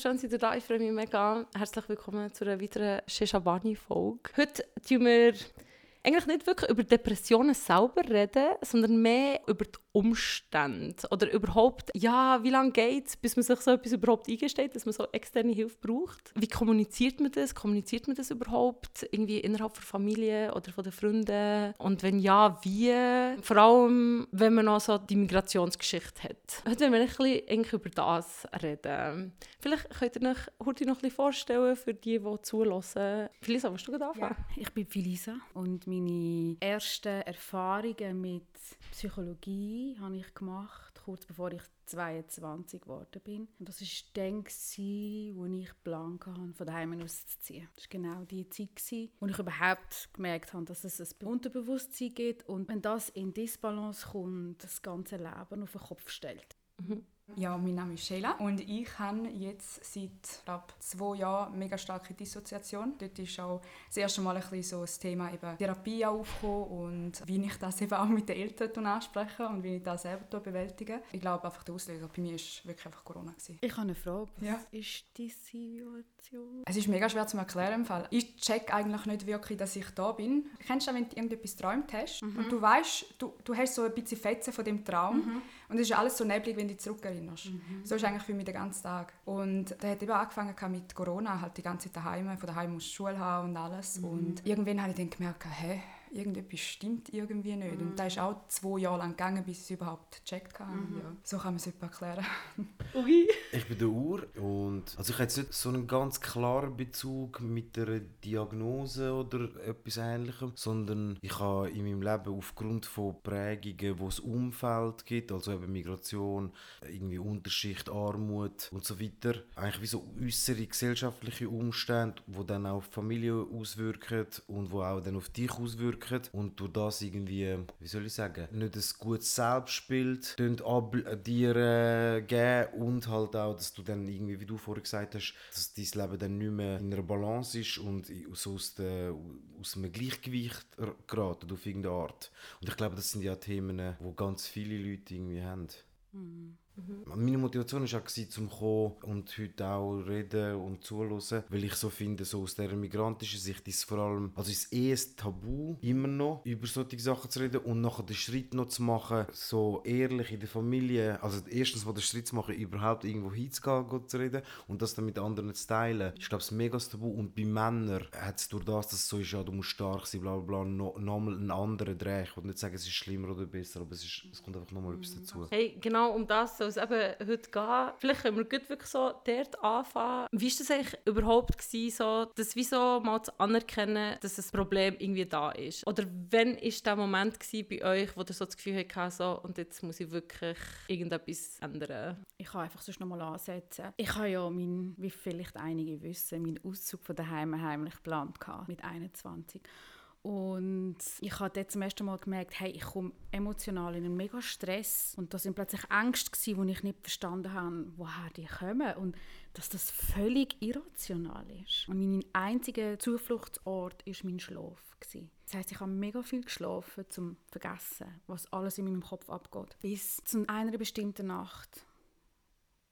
Schön, dass ihr da Ich freue mich mega. Herzlich willkommen zu einer weiteren Shishabani-Folge. Heute tun wir eigentlich nicht wirklich über Depressionen selber reden, sondern mehr über die Umstände oder überhaupt, ja, wie lange geht es, bis man sich so etwas überhaupt eingesteht, dass man so externe Hilfe braucht. Wie kommuniziert man das? Kommuniziert man das überhaupt irgendwie innerhalb der Familie oder von den Freunden? Und wenn ja, wie? Vor allem, wenn man noch so die Migrationsgeschichte hat. Heute wollen wir ein bisschen über das reden. Vielleicht könnt ihr euch heute noch ein bisschen vorstellen für die, die zulassen. Felisa, willst du gerade anfangen? Ja, ich bin Felisa und meine ersten Erfahrungen mit Psychologie habe ich gemacht, kurz bevor ich 22 geworden bin. Und das war dann, wo ich Plan hatte, von daheim auszuziehen. Das war genau die Zeit, wo ich überhaupt gemerkt habe, dass es ein Unterbewusstsein gibt und wenn das in Disbalance kommt, das ganze Leben auf den Kopf stellt. Mhm. Ja, mein Name ist Sheila und ich habe jetzt seit glaub, zwei Jahren mega starke Dissoziation. Dort ist auch das erste Mal ein bisschen so das Thema eben Therapie aufgekommen und wie ich das eben auch mit den Eltern anspreche und wie ich das selber bewältige. Ich glaube einfach der Auslöser bei mir war wirklich einfach Corona. Gewesen. Ich habe eine Frage. Was ja. ist die Situation? Es ist mega schwer zu erklären im Fall. Ich check eigentlich nicht wirklich, dass ich da bin. Kennst du, wenn du irgendetwas geträumt hast mhm. und du weißt, du, du hast so ein bisschen Fetzen von dem Traum mhm. Und es ist alles so neblig, wenn du dich zurückerinnerst. Mhm. So ist eigentlich für mich der ganze Tag. Und da hat eben angefangen mit Corona, halt die ganze Zeit daheim, von daheim aus Schule haben und alles. Mhm. Und irgendwann habe ich dann gemerkt, hä, irgendetwas stimmt irgendwie nicht. Mhm. Und das ist auch zwei Jahre lang gegangen, bis ich es überhaupt gecheckt habe. Mhm. Ja, so kann man es erklären. Okay. Ich bin der Ur und also ich habe jetzt nicht so einen ganz klaren Bezug mit einer Diagnose oder etwas Ähnlichem, sondern ich habe in meinem Leben aufgrund von Prägungen, wo es Umfeld gibt, also eben Migration, irgendwie Unterschicht, Armut und so weiter, eigentlich wie so äußere gesellschaftliche Umstände, wo dann auf die Familie auswirken und wo auch dann auf dich auswirken wirken und durch das irgendwie, wie soll ich sagen, nicht ein gutes Selbstbild dir äh, geben und halt auch, dass du dann irgendwie, wie du vorher gesagt hast, dass dein Leben dann nicht mehr in einer Balance ist und so aus, der, aus einem Gleichgewicht geraten auf irgendeine Art. Und ich glaube, das sind ja Themen, die ganz viele Leute irgendwie haben. Mhm. Mhm. Meine Motivation war auch, zum kommen und heute auch reden und zuhören, weil ich so finde, so aus der migrantischen Sicht ist es vor allem, also ist eh ein Tabu, immer noch über solche Sachen zu reden und nachher den Schritt noch zu machen, so ehrlich in der Familie, also erstens mal den Schritt zu machen, überhaupt irgendwo hinzugehen, zu reden und das dann mit anderen zu teilen, ist glaube ich mega Tabu und bei Männern hat es durch das, dass es so ist, ja, du musst stark sein, bla bla bla, noch, nochmal einen anderen Dreh. Ich will nicht sagen, es ist schlimmer oder besser, aber es, ist, es kommt einfach nochmal etwas dazu. Hey, genau um das soll es eben heute gehen. Vielleicht können wir wirklich so dort anfangen. Wie war das eigentlich überhaupt, gewesen, so, das wieso mal zu anerkennen, dass das Problem irgendwie da ist? Oder wann war der Moment bei euch, wo ihr so das Gefühl hattet, so, und jetzt muss ich wirklich irgendetwas ändern? Ich kann einfach sonst noch mal ansetzen. Ich habe ja, mein, wie vielleicht einige wissen, meinen Auszug von daheim heimlich geplant mit 21. Und ich habe dort zum ersten Mal gemerkt, hey, ich komme emotional in einen mega Stress. Und da sind plötzlich Ängste die ich nicht verstanden habe, woher die kommen. Und dass das völlig irrational ist. Und mein einziger Zufluchtsort war mein Schlaf. Das heisst, ich habe mega viel geschlafen, um zu vergessen, was alles in meinem Kopf abgeht. Bis zu einer bestimmten Nacht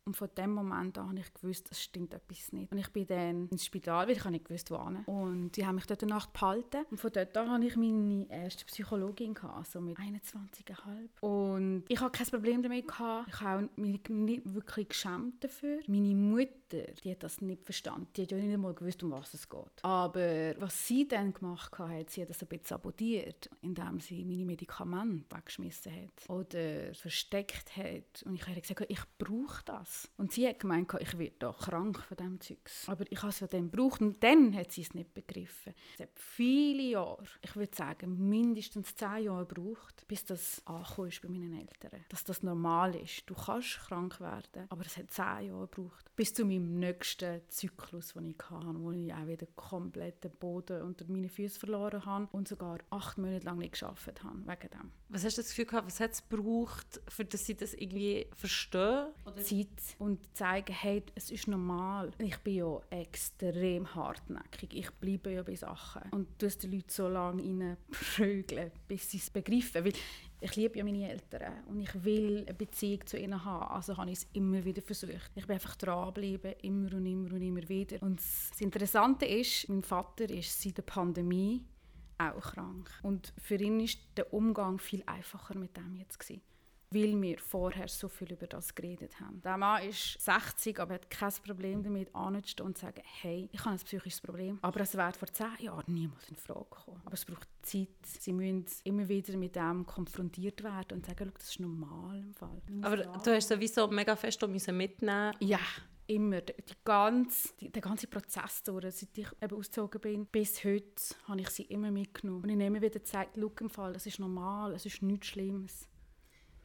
und von dem Moment an habe ich gewusst, es stimmt etwas nicht. Und ich bin dann ins Spital, weil ich nicht gewusst, wo hin. Und die haben mich dort eine Nacht behalten. Und von dort an hatte ich meine erste Psychologin, gehabt, so mit 21,5. Und ich hatte kein Problem damit. Gehabt. Ich habe mich nicht wirklich geschämt dafür. Meine Mutter, die hat das nicht verstanden. Die hat ja nicht einmal gewusst, um was es geht. Aber was sie dann gemacht hat, sie hat das ein bisschen sabotiert, indem sie meine Medikamente weggeschmissen hat oder versteckt hat. Und ich habe gesagt, ich brauche das. Und sie hat gemeint, ich werde da krank von diesem Zeugs. Aber ich habe es ja dann gebraucht und dann hat sie es nicht begriffen. Es hat viele Jahre, ich würde sagen mindestens zehn Jahre gebraucht, bis das angekommen ist bei meinen Eltern. Dass das normal ist. Du kannst krank werden, aber es hat zehn Jahre gebraucht. Bis zu meinem nächsten Zyklus, den ich hatte, wo ich auch wieder komplett den Boden unter meine Füße verloren habe und sogar acht Monate lang nicht geschafft habe, wegen dem. Was hast du das Gefühl gehabt, was hat es gebraucht, für dass sie das irgendwie verstehen? Oder? Zeit und zeigen, hey, es ist normal. Ich bin ja extrem hartnäckig. Ich bleibe ja bei Sachen. Und du die Leute so lange reinprügeln, bis sie es begreifen. Weil ich liebe ja meine Eltern und ich will eine Beziehung zu ihnen haben. Also habe ich es immer wieder versucht. Ich bin einfach dranbleiben, immer und immer und immer wieder. Und das Interessante ist, mein Vater ist seit der Pandemie auch krank. Und für ihn ist der Umgang viel einfacher mit dem jetzt gewesen weil wir vorher so viel über das geredet haben. Der Mann ist 60, aber hat kein Problem damit, anzustehen und zu sagen, hey, ich habe ein psychisches Problem. Aber es wäre vor zehn Jahren niemals in Frage gekommen. Aber es braucht Zeit. Sie müssen immer wieder mit dem konfrontiert werden und sagen, das ist normal im Fall. Aber du hast sowieso mega fest mitnehmen Ja, immer. Die ganze, die, der ganze Prozess durch, seit ich eben ausgezogen bin, bis heute, habe ich sie immer mitgenommen. Und ich nehme wieder gesagt, schau im Fall, es ist normal, es ist nichts Schlimmes.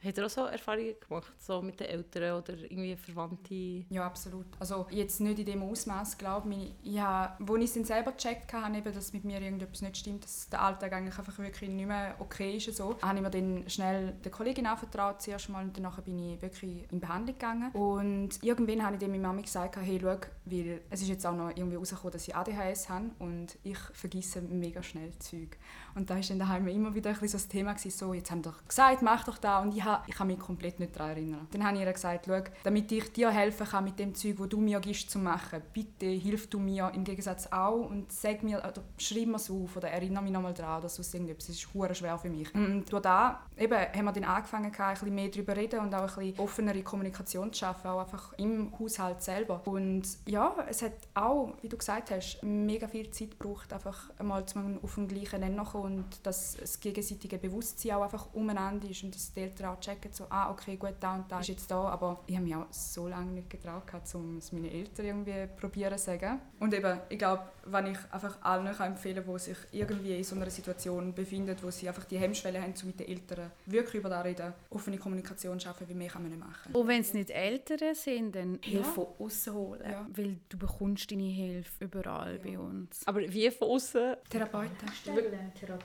Habt ihr auch so Erfahrungen gemacht, so mit den Eltern oder irgendwie Verwandten? Ja, absolut. Also jetzt nicht in dem Ausmaß, glaube ich. habe, wo ich es dann selber gecheckt habe, dass mit mir irgendetwas nicht stimmt, dass der Alltag eigentlich einfach wirklich nicht mehr okay ist, so, habe ich mir dann schnell der Kollegin anvertraut zuerst mal und danach bin ich wirklich in Behandlung gegangen. Und irgendwann habe ich dann meiner Mama gesagt, hey, schau, weil es ist jetzt auch noch irgendwie rausgekommen, dass ich ADHS habe und ich vergesse mega schnell Zeug. Und da war dann daheim immer wieder ein bisschen so das Thema, gewesen, so, jetzt haben doch gesagt, mach doch da und ich, ha, ich kann mich komplett nicht daran erinnern. Dann habe ich ihr gesagt, schau, damit ich dir helfen kann mit dem Zeug, das du mir gibst zu machen, bitte hilf du mir im Gegensatz auch und sag mir, oder schreib mir es auf oder erinnere mich nochmal daran oder sonst irgendetwas. Ist hure schwer für mich. Und durch da eben, haben wir dann angefangen, ein bisschen mehr darüber reden und auch ein bisschen offenere Kommunikation zu schaffen, auch einfach im Haushalt selber. Und ja, es hat auch, wie du gesagt hast, mega viel Zeit gebraucht, einfach einmal auf den gleichen Nenner kommen und dass das gegenseitige Bewusstsein auch einfach umeinander ist und dass die Eltern checken, so, ah, okay, gut, da und da ist jetzt da, aber ich habe mich auch so lange nicht getraut, um es meinen Eltern irgendwie probieren zu sagen. Und eben, ich glaube, wenn ich einfach allen empfehlen kann, die sich irgendwie in so einer Situation befinden, wo sie einfach die Hemmschwelle haben, um mit den Eltern wirklich über das reden, offene Kommunikation schaffen, wie mehr kann man nicht machen. Und wenn es nicht Eltern sind, dann Hilfe ja. von außen holen, ja. weil du bekommst deine Hilfe überall ja. bei uns. Aber wie von außen? Therapeuten. Stellen. Ja.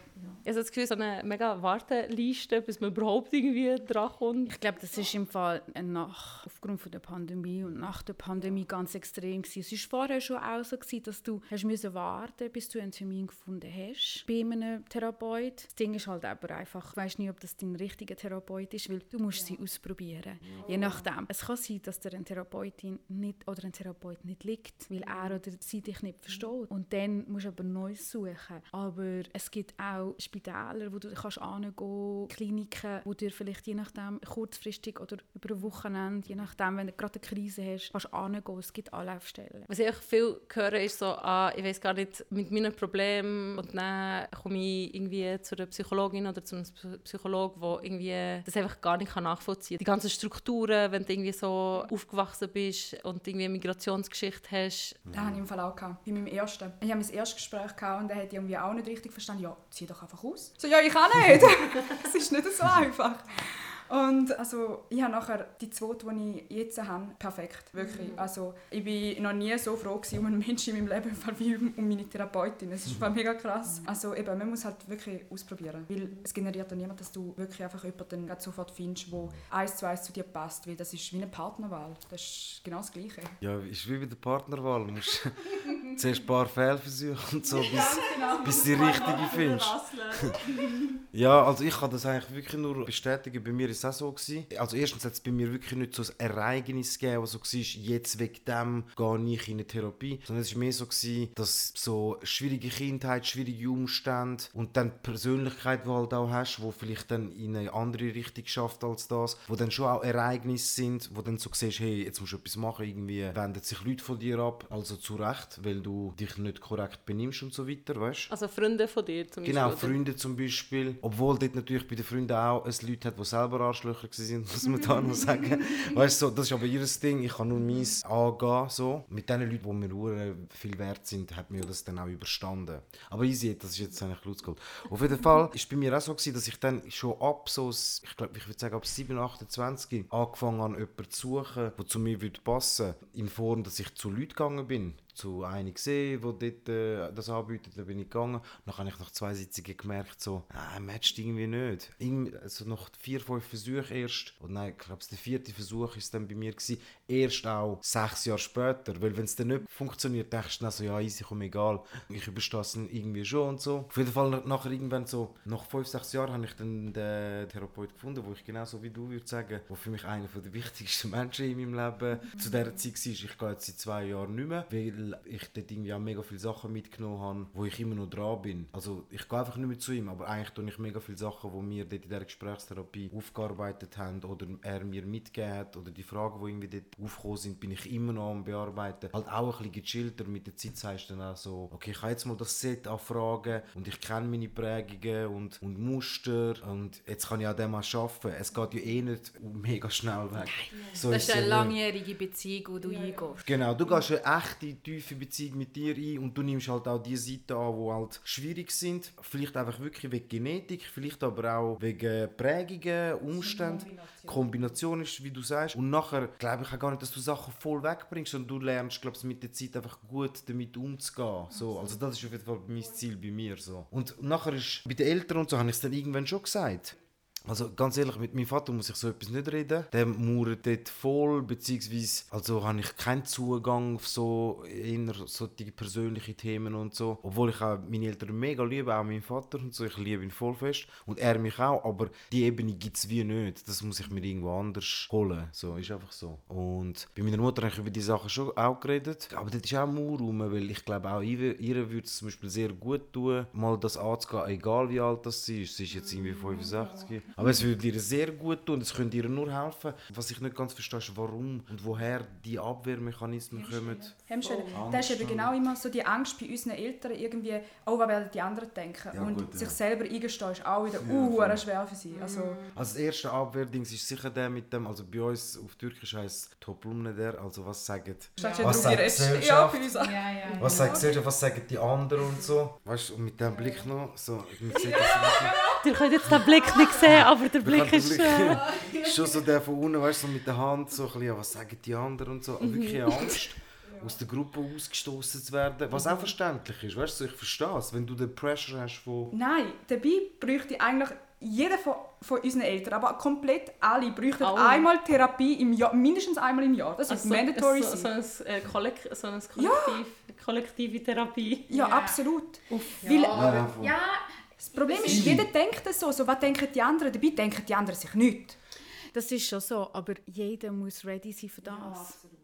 Ich habe das Gefühl, so eine mega Warteliste, bis man überhaupt irgendwie drankommt. Ich glaube, das ist im Fall nach, aufgrund von der Pandemie und nach der Pandemie ganz extrem gewesen. Es war vorher schon auch so, gewesen, dass du hast müssen warten bis du einen Termin gefunden hast bei einem Therapeut. Das Ding ist halt aber einfach, du weißt nicht, ob das dein richtiger Therapeut ist, weil du musst ja. sie ausprobieren. Ja. Je nachdem. Es kann sein, dass dir eine Therapeutin nicht oder ein Therapeut nicht liegt, weil er oder sie dich nicht versteht. Und dann musst du aber Neues suchen. Aber es gibt auch Spitäler, wo du kannst hingehen, Kliniken, wo dir vielleicht je nachdem kurzfristig oder über ein Wochenende, je nachdem, wenn du gerade eine Krise hast, kannst du hingehen. Es gibt Anlaufstellen. Was ich viel höre, ist so, ah, ich weiß gar nicht, mit meinen Problemen und dann komme ich irgendwie zu einer Psychologin oder zu einem Psychologen, der irgendwie das einfach gar nicht nachvollziehen kann. Die ganzen Strukturen, wenn du irgendwie so aufgewachsen bist und irgendwie eine Migrationsgeschichte hast. Das hatte ich im Fall auch. Gehabt, bei meinem ersten. Ich hatte mein erstes Gespräch gehabt und er hat irgendwie auch nicht richtig verstanden, ja, zieh doch einfach aus. So, ja, ich kann nicht. Es ist nicht so einfach. Und also, ich habe nachher die zweite, die ich jetzt habe, perfekt, wirklich. Mhm. Also, ich war noch nie so froh um einen Menschen in meinem Leben wie um meine Therapeutin. Es ist mega krass. Also eben, man muss halt wirklich ausprobieren, weil es generiert dann niemand, dass du wirklich einfach jemanden sofort findest, der eins zu eins zu dir passt, weil das ist wie eine Partnerwahl. Das ist genau das Gleiche. Ja, ist wie bei der Partnerwahl. Du musst zuerst ein paar Fehlversuche und so, bis, genau. bis die richtige findest. ja, also ich kann das eigentlich wirklich nur bestätigen. Bei mir ist es auch so. Gewesen. Also erstens hat es bei mir wirklich nicht so ein Ereignis gegeben, was so war, jetzt wegen dem gehe ich in eine Therapie. Sondern es war mehr so, gewesen, dass so schwierige Kindheit, schwierige Umstände und dann die Persönlichkeit, die du halt auch hast, wo vielleicht dann in eine andere Richtung schafft als das, wo dann schon auch Ereignisse sind, wo dann so siehst, hey, jetzt musst du etwas machen, irgendwie wenden sich Leute von dir ab, also zu Recht, weil du dich nicht korrekt benimmst und so weiter, weißt? Also Freunde von dir zum genau, Beispiel? Genau, Freunde zum Beispiel. Obwohl dort natürlich bei den Freunden auch es Leute hat, die selber Arschlöcher waren, muss man da noch sagen. weißt du, so, das ist aber ihr Ding, ich kann nur meins angehen, so. Mit den Leuten, die mir viel wert sind, hat mir das dann auch überstanden. Aber easy, das ist jetzt eigentlich Blutsgold. Auf jeden Fall war es bei mir auch so, gewesen, dass ich dann schon ab so, ich glaube, ich würde sagen ab 7, 28 angefangen habe, jemanden zu suchen, der zu mir würde passen würde, in Form, dass ich zu Leuten gegangen bin zu einem gesehen, der dort äh, das anbietet, da bin ich gegangen. Dann habe ich nach zwei Sitzungen gemerkt, so, ah, matcht irgendwie nicht. Irgendwie, also nach vier, fünf Versuchen erst, und nein, ich glaube, der vierte Versuch ist dann bei mir gewesen, erst auch sechs Jahre später, weil wenn es dann nicht funktioniert, denkst du dann so, ja, easy, komm, egal, ich überstehe es irgendwie schon und so. Auf jeden Fall nachher irgendwann so, nach fünf, sechs Jahren habe ich dann den Therapeut gefunden, wo ich genauso wie du würde sagen, wo für mich einer der wichtigsten Menschen in meinem Leben zu dieser Zeit war. Ich gehe jetzt seit zwei Jahren nicht mehr, weil ich dort irgendwie auch mega viele Sachen mitgenommen habe, wo ich immer noch dran bin. Also ich gehe einfach nicht mehr zu ihm, aber eigentlich tue ich mega viele Sachen, die wir dort in dieser Gesprächstherapie aufgearbeitet haben oder er mir mitgegeben hat oder die Fragen, die irgendwie dort aufgekommen sind, bin ich immer noch am bearbeiten. Halt auch ein bisschen gechillter. Mit der Zeit sagst du dann auch so, okay, ich habe jetzt mal das Set an Fragen und ich kenne meine Prägungen und, und Muster und jetzt kann ich an dem mal arbeiten. Es geht ja eh nicht mega schnell weg. So das ist eine langjährige Beziehung, die du ja, eingehst. Genau, du gehst eine echte, tiefe Beziehung mit dir ein und du nimmst halt auch die Seiten an, die halt schwierig sind. Vielleicht einfach wirklich wegen Genetik, vielleicht aber auch wegen Prägungen, Umständen. Kombination ist, wie du sagst. Und nachher glaube ich auch gar nicht, dass du Sachen voll wegbringst, sondern du lernst, glaube ich, mit der Zeit einfach gut damit umzugehen. So, also das ist auf jeden Fall mein Ziel bei mir. So. Und nachher ist, bei den Eltern und so, habe ich es dann irgendwann schon gesagt. Also ganz ehrlich, mit meinem Vater muss ich so etwas nicht reden. Der mauert dort voll, beziehungsweise also habe ich keinen Zugang auf so eher so die persönlichen Themen und so. Obwohl ich auch meine Eltern mega liebe, auch meinen Vater und so. Ich liebe ihn voll fest und er mich auch, aber die Ebene gibt es wie nicht. Das muss ich mir irgendwo anders holen. So, ist einfach so. Und bei meiner Mutter habe ich über die Sachen schon auch geredet, aber das ist auch Mauer rum, weil ich glaube auch ihr, ihr würde es zum Beispiel sehr gut tun, mal das anzugehen, egal wie alt das sie ist. Sie ist jetzt irgendwie 65 aber es würde ihr sehr gut tun, es könnte ihr nur helfen. Was ich nicht ganz verstehe, ist, warum und woher die Abwehrmechanismen kommen. Hemmschwelle. Oh, das ist eben genau immer so die Angst bei unseren Eltern, irgendwie, oh, was werden die anderen denken? Ja, und gut, sich ja. selber eingestehen, ist auch wieder ja, uh, schwer für sie. Also, also das erste Abwehrding ist sicher der mit dem, also bei uns auf Türkisch heißt Toplumne der, also was sagen, ja. was sagt Gesellschaft, ja, ja, ja, was sagt Gesellschaft, was sagen die anderen und so. Weißt du, und mit dem Blick noch, so, man sieht das Ihr könnt jetzt den Blick nicht sehen, aber der Blick ist... Äh... schon so der von unten, weißt du, so mit der Hand so ein bisschen, was sagen die anderen und so. Mhm. Wirklich Angst, aus der Gruppe ausgestoßen zu werden. Was auch verständlich ist, weißt du, ich verstehe es, wenn du den Pressure hast von... Nein, dabei bräuchte eigentlich jeder von, von unseren Eltern, aber komplett alle, bräuchten alle. einmal Therapie im Jahr, mindestens einmal im Jahr. Das also ist mandatory. So, so, ein, äh, Kollek so ein Kollektiv, ja. kollektive Therapie. Ja, ja. absolut. Uff. Weil, ja, ja das Problem ist, jeder denkt das so. so. Was denken die anderen? Dabei denken die anderen sich nicht. Das ist schon so, aber jeder muss ready sein für das. Ja, absolut.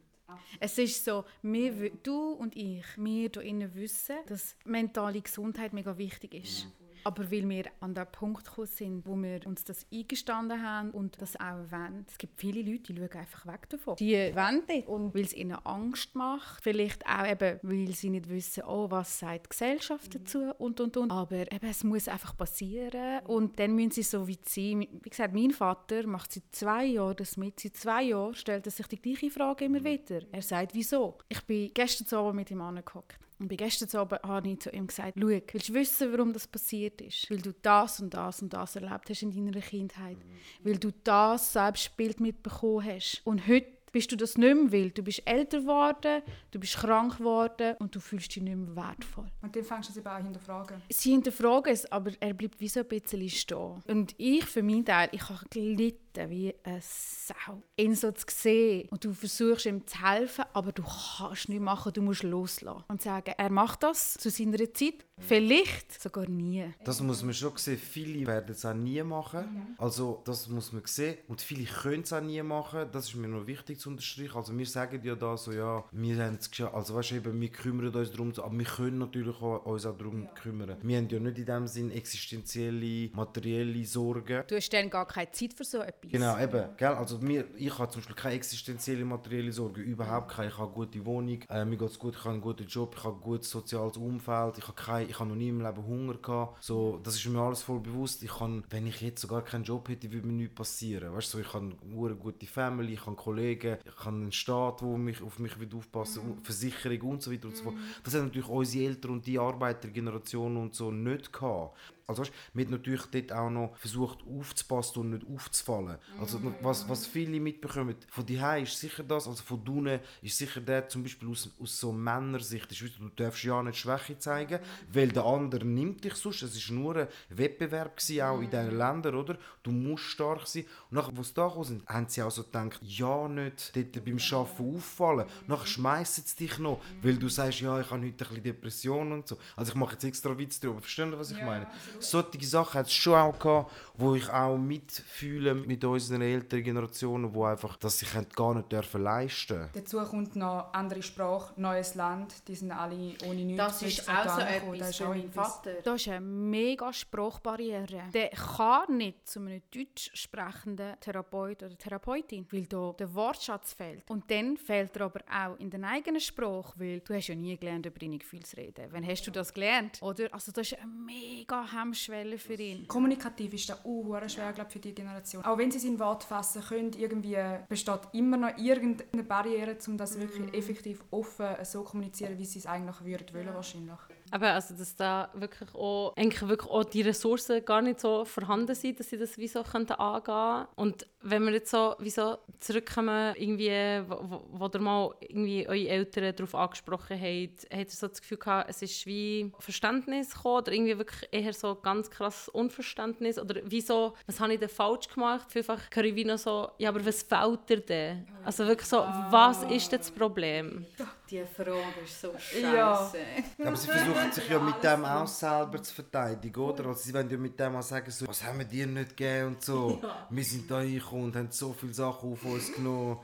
Es ist so, wir, du und ich, wir hier wissen, dass mentale Gesundheit mega wichtig ist. Ja. Aber weil wir an den Punkt gekommen sind, wo wir uns das eingestanden haben und das auch wollen. Es gibt viele Leute, die schauen einfach weg davon. Die wollen das und weil es ihnen Angst macht. Vielleicht auch eben, weil sie nicht wissen, oh, was sagt die Gesellschaft dazu und, und, und. Aber eben, es muss einfach passieren und dann müssen sie so weit sein. Wie gesagt, mein Vater macht seit zwei Jahren das mit. Seit zwei Jahren stellt er sich die gleiche Frage immer wieder. Er sagt, wieso? Ich bin gestern Abend mit ihm angehockt und bei gestern Abend habe ich zu ihm gesagt, schau, willst du wissen, warum das passiert ist? Weil du das und das und das erlebt hast in deiner Kindheit. Mhm. Weil du das Selbstbild mitbekommen hast. Und heute bist du das nicht mehr will. Du bist älter geworden, du bist krank geworden und du fühlst dich nicht mehr wertvoll. Und dann fängst du es eben auch hinterfragen. Sie hinterfragen es, aber er bleibt wie so ein bisschen stehen. Und ich für meinen Teil, ich habe gelitten wie eine Sau. Ihn so zu sehen und du versuchst ihm zu helfen, aber du kannst nichts machen, du musst loslassen. Und sagen, er macht das zu seiner Zeit, vielleicht sogar nie. Das muss man schon sehen, viele werden es auch nie machen. Also das muss man sehen und viele können es auch nie machen. Das ist mir noch wichtig zu unterstreichen. Also wir sagen ja da so, ja, wir haben es geschafft, also weißt du, eben, wir kümmern uns darum, aber wir können natürlich auch, uns auch darum kümmern. Wir haben ja nicht in dem Sinn existenzielle, materielle Sorgen. Du hast dann gar keine Zeit für so etwas etwas. Genau, eben. Gell? Also mir, ich habe zum Beispiel keine existenzielle materielle Sorge, überhaupt keine. Ich habe eine gute Wohnung, äh, mir geht es gut, ich habe einen guten Job, ich habe ein gutes soziales Umfeld, ich habe, keine, ich habe noch nie im Leben Hunger gehabt. So, das ist mir alles voll bewusst. Ich kann, wenn ich jetzt sogar keinen Job hätte, würde mir nichts passieren. Weißt so, ich habe eine gute Family, ich habe Kollegen, ich habe einen Staat, der mich, auf mich wird aufpassen will, Versicherung und so weiter und so fort. Das haben natürlich unsere Eltern und die Arbeitergeneration und so nicht gehabt. Also weißt, man hat natürlich dort auch noch versucht aufzupassen und nicht aufzufallen. Also Mhm. was, was viele mitbekommen, von die ist sicher das, also von unten ist sicher der zum Beispiel aus, aus so Männersicht, ist, weißt du, darfst ja nicht Schwäche zeigen, weil der andere nimmt dich sonst. Es war nur ein Wettbewerb gewesen, auch in diesen Ländern, oder? Du musst stark sein. Und nachher, als sie da sind, haben sie auch so gedacht, ja nicht dort beim Arbeiten auffallen. Nachher schmeißen sie dich noch, weil du sagst, ja, ich habe heute ein bisschen Depression und so. Also ich mache jetzt extra Witz darüber. Verstehen Sie, was ich meine? Solche Sachen hat es schon auch gehabt, wo ich auch mitfühle mit unseren älteren Generationen, wo einfach, dass sie gar nicht dürfen leisten Dazu kommt noch andere Sprache, neues Land, die sind alle ohne nichts. Das ist auch so etwas für meinen Vater. Das ist eine mega Sprachbarriere. Der kann nicht zu einem deutsch sprechenden Therapeut oder Therapeutin, weil da der Wortschatz fehlt. Und dann fehlt er aber auch in der eigenen Sprache, weil du hast ja nie gelernt, über deine Gefühle zu reden. Wann hast du das gelernt? Oder? Also das ist eine mega Hemmschwelle für ihn. Kommunikativ ist das uh, schwer glaub, für die Generation. Auch wenn sie es in Wort fassen können, irgendwie besteht immer noch irgendeine Barriere, um das wirklich effektiv offen so kommunizieren, wie sie es eigentlich würden wollen wahrscheinlich. Aber also, dass da wirklich auch, eigentlich wirklich auch die Ressourcen gar nicht so vorhanden sind, dass sie das wie so könnten angehen Und wenn wir jetzt so, wie so zurückkommen, irgendwie, wo, wo, ihr mal irgendwie eure Eltern darauf angesprochen habt, habt ihr so das Gefühl gehabt, es ist wie Verständnis gekommen oder irgendwie wirklich eher so ganz krasses Unverständnis oder wieso, was habe ich denn falsch gemacht? Vielfach höre ich wie noch so, ja, aber was fehlt dir denn? Also wirklich so, was ist denn das Problem? Die Frage ist so Ja. scheiße. Aber sie versuchen sich ja mit dem auch selber zu verteidigen, oder? Also sie wollen ja mit dem auch sagen, so, was haben wir dir nicht gegeben und so. Wir sind da hingekommen und haben so viele Sachen auf uns genommen.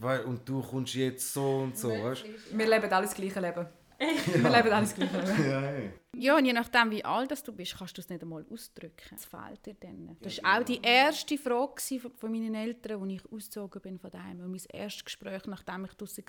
Wei- und du kommst jetzt so und so, weißt Wir leben alles das gleiche Leben. Wir leben alles das gleiche Leben. Ja, ja. Ja, und je nachdem, wie alt das du bist, kannst du es nicht einmal ausdrücken. Es fehlt dir dann. Das war auch die erste Frage von von meinen Eltern, als ich ausgezogen bin von daheim. Und mein erstes Gespräch, nachdem ich draußen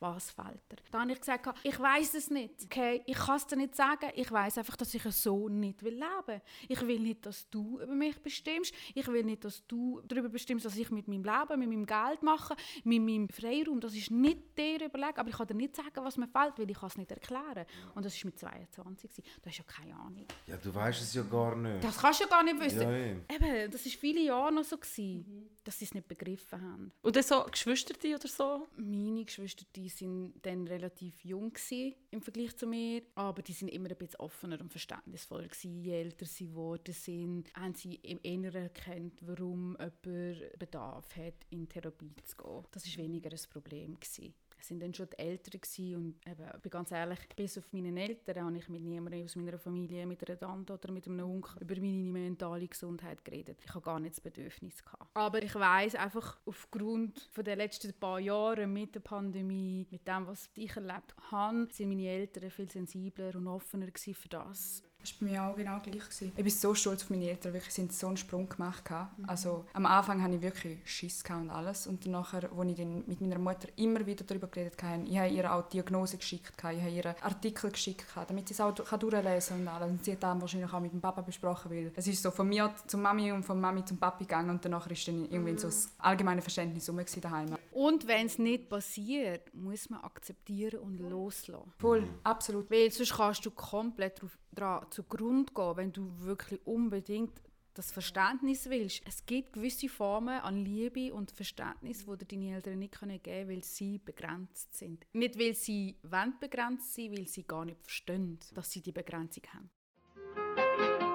war, war, was fehlt dir? Da habe ich gesagt, ich weiß es nicht. Okay, ich kann es dir nicht sagen. Ich weiß einfach, dass ich so nicht will leben Ich will nicht, dass du über mich bestimmst. Ich will nicht, dass du darüber bestimmst, was ich mit meinem Leben, mit meinem Geld mache, mit meinem Freiraum. Das ist nicht dir überlegen. Aber ich kann dir nicht sagen, was mir fehlt, weil ich kann es nicht erklären. Und das war mit 22. gewesen. Du hast ja keine Ahnung. ja, du weißt es ja gar nicht. Das kannst du ja gar nicht wissen. Ja, ja. Eben, das war viele Jahre noch so, gewesen, dass sie es nicht begriffen haben. Und dann so Geschwister oder so? Meine Geschwister die sind dann relativ jung gewesen, im Vergleich zu mir, aber die sind immer ein bisschen offener und verständnisvoller gewesen. Je älter sie geworden sind, haben sie im Inneren erkannt, warum jemand Bedarf hat, in Therapie zu gehen. Das war weniger ein Problem. Gewesen. Sind dann schon die Eltern gewesen und eben, bin ganz ehrlich, bis auf meine Eltern habe ich mit niemandem aus meiner Familie, mit einer Tante oder mit einem Onkel über meine mentale Gesundheit geredet. Ich habe gar nicht das Bedürfnis gehabt. Aber ich weiß einfach aufgrund den letzten paar Jahren mit der Pandemie, mit dem, was ich erlebt habe, sind meine Eltern viel sensibler und offener für das. Das war bei mir auch genau gleich. Ich bin so stolz auf meine Eltern, wirklich, sie haben so einen Sprung gemacht. gehabt. Also, am Anfang hatte ich wirklich Schiss und alles. Und nachher, als ich dann mit meiner Mutter immer wieder darüber geredet habe, ich habe ihr auch die Diagnose geschickt, ich habe ihr Artikel geschickt, damit sie es auch du- kann durchlesen und alles. Und sie hat dann wahrscheinlich auch mit dem Papa besprochen, weil es ist so von mir zur Mami und von Mami zum Papi gegangen und danach ist dann irgendwie so das allgemeine Verständnis daheim. Und wenn es nicht passiert, muss man akzeptieren und loslassen. Voll, absolut. Weil sonst kannst du komplett drauf, dran zugrunde gehen, wenn du wirklich unbedingt das Verständnis willst. Es gibt gewisse Formen an Liebe und Verständnis, die dir deine Eltern nicht geben können, weil sie begrenzt sind. Nicht, weil sie wollen begrenzt sind, weil sie gar nicht verstehen, dass sie die Begrenzung haben.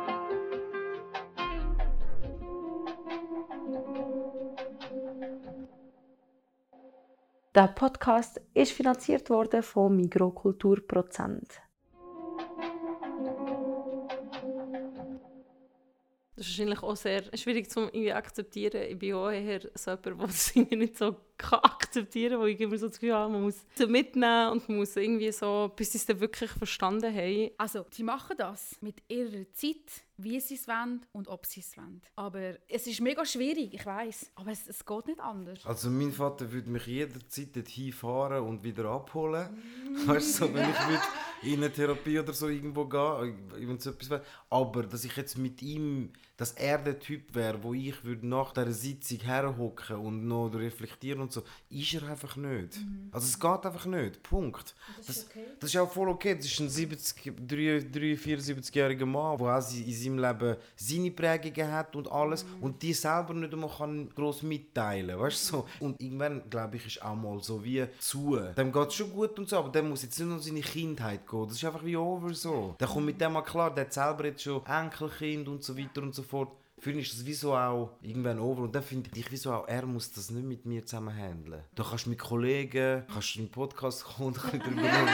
Der Podcast ist finanziert worden von Mikrokulturprozent. Das ist wahrscheinlich auch sehr schwierig zu akzeptieren. Ich bin auch eher so jemand, der irgendwie nicht so kann akzeptieren kann, wo ich immer so das Gefühl habe, man muss es mitnehmen und man muss irgendwie so, bis sie es dann wirklich verstanden haben. Also, sie machen das mit ihrer Zeit, wie sie es wollen und ob sie es wollen. Aber es ist mega schwierig, ich weiß. Aber es, es geht nicht anders. Also mein Vater würde mich jederzeit dorthin fahren und wieder abholen. weißt du, so, wenn ich würd in eine Therapie oder so irgendwo gehe, wenn so etwas wäre. Aber dass ich jetzt mit ihm dass er der Typ wäre, wo ich würde nach dieser Sitzung herhocken und noch reflektieren und so, ist er einfach nicht. Mhm. Also es geht einfach nicht. Punkt. Das, das, ist okay. das ist auch voll okay. Das ist ein 70, 74-jähriger Mann, der auch in seinem Leben seine Prägungen hat und alles mhm. und die selber nicht einmal kann gross mitteilen weißt so. Und irgendwann, glaube ich, ist auch mal so wie zu. Dem geht es schon gut und so, aber der muss jetzt nicht nur seine Kindheit gehen. Das ist einfach wie over so. Der kommt mit dem mal klar, der hat selber jetzt schon Enkelkind und so weiter und so fort. Ihn ist das wieso auch irgendwann over und dann finde ich wieso auch, er muss das nicht mit mir zusammen handeln. Da kannst du mit Kollegen, kannst du den Podcast kommen und darüber reden.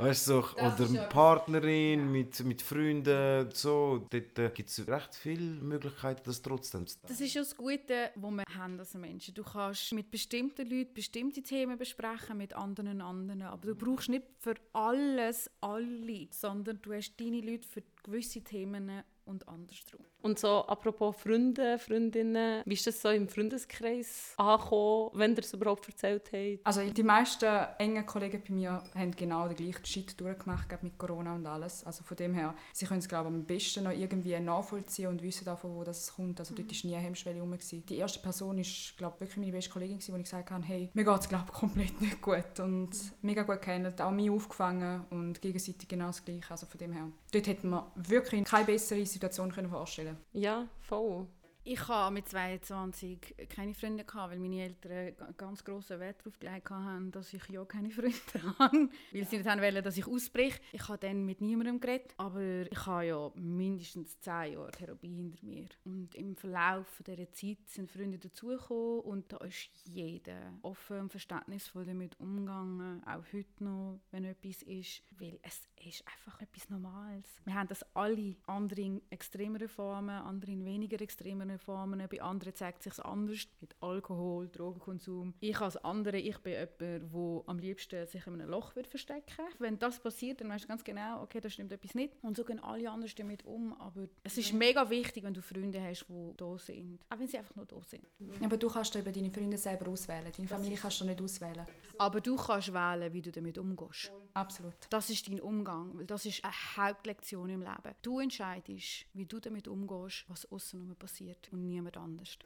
Weißt du, so, oder mit Partnerin, ja. mit, mit Freunden, so. Dort äh, gibt es recht viele Möglichkeiten, das trotzdem zu tun. Das ist ja das Gute, was wir haben als Menschen. Du kannst mit bestimmten Leuten bestimmte Themen besprechen, mit anderen anderen. Aber du brauchst nicht für alles alle, sondern du hast deine Leute für gewisse Themen und andersrum. Und so, apropos Freunde, Freundinnen, wie ist das so im Freundeskreis angekommen, wenn ihr es überhaupt erzählt habt? Also die meisten engen Kollegen bei mir haben genau den gleichen Shit durchgemacht mit Corona und alles. Also von dem her, sie können es glaube ich am besten noch irgendwie nachvollziehen und wissen davon, wo das kommt. Also dort war nie eine Hemmschwelle rum. Die erste Person ist glaube ich, wirklich meine beste Kollegin, wo ich gesagt habe, hey, mir geht es glaube ich komplett nicht gut und mega gut kennen, auch mich aufgefangen und gegenseitig genau das Gleiche. Also von dem her, dort hätten wir wirklich keine bessere Situation können vorstellen ja, voll. Ich habe mit 22 keine Freunde gehabt, weil meine Eltern ganz grossen Wert darauf gelegt haben, dass ich ja keine Freunde habe, weil sie nicht wollen, dass ich ausbreche. Ich habe dann mit niemandem geredet, aber ich habe ja mindestens zehn Jahre Therapie hinter mir. Und im Verlauf dieser Zeit sind Freunde dazugekommen und da ist jeder offen und verständnisvoll damit umgegangen, auch heute noch, wenn etwas ist, weil es ist einfach etwas Normales. Wir haben das alle, andere in extremeren Formen, andere in weniger extremeren Formen. Bei anderen zeigt es sich anders, mit Alkohol, Drogenkonsum. Ich als andere, ich bin jemand, der am liebsten sich in einem Loch wird verstecken Wenn das passiert, dann weißt du ganz genau, okay, da stimmt etwas nicht. Und so gehen alle anderen damit um. Aber es ist mega wichtig, wenn du Freunde hast, die da sind. Auch wenn sie einfach nur da sind. Aber du kannst über deine Freunde selber auswählen. Deine Familie kannst du nicht auswählen. Aber du kannst wählen, wie du damit umgehst. Absolut. Das ist dein Umgang, weil das ist eine Hauptlektion im Leben. Du entscheidest, wie du damit umgehst, was außen passiert und niemand anders.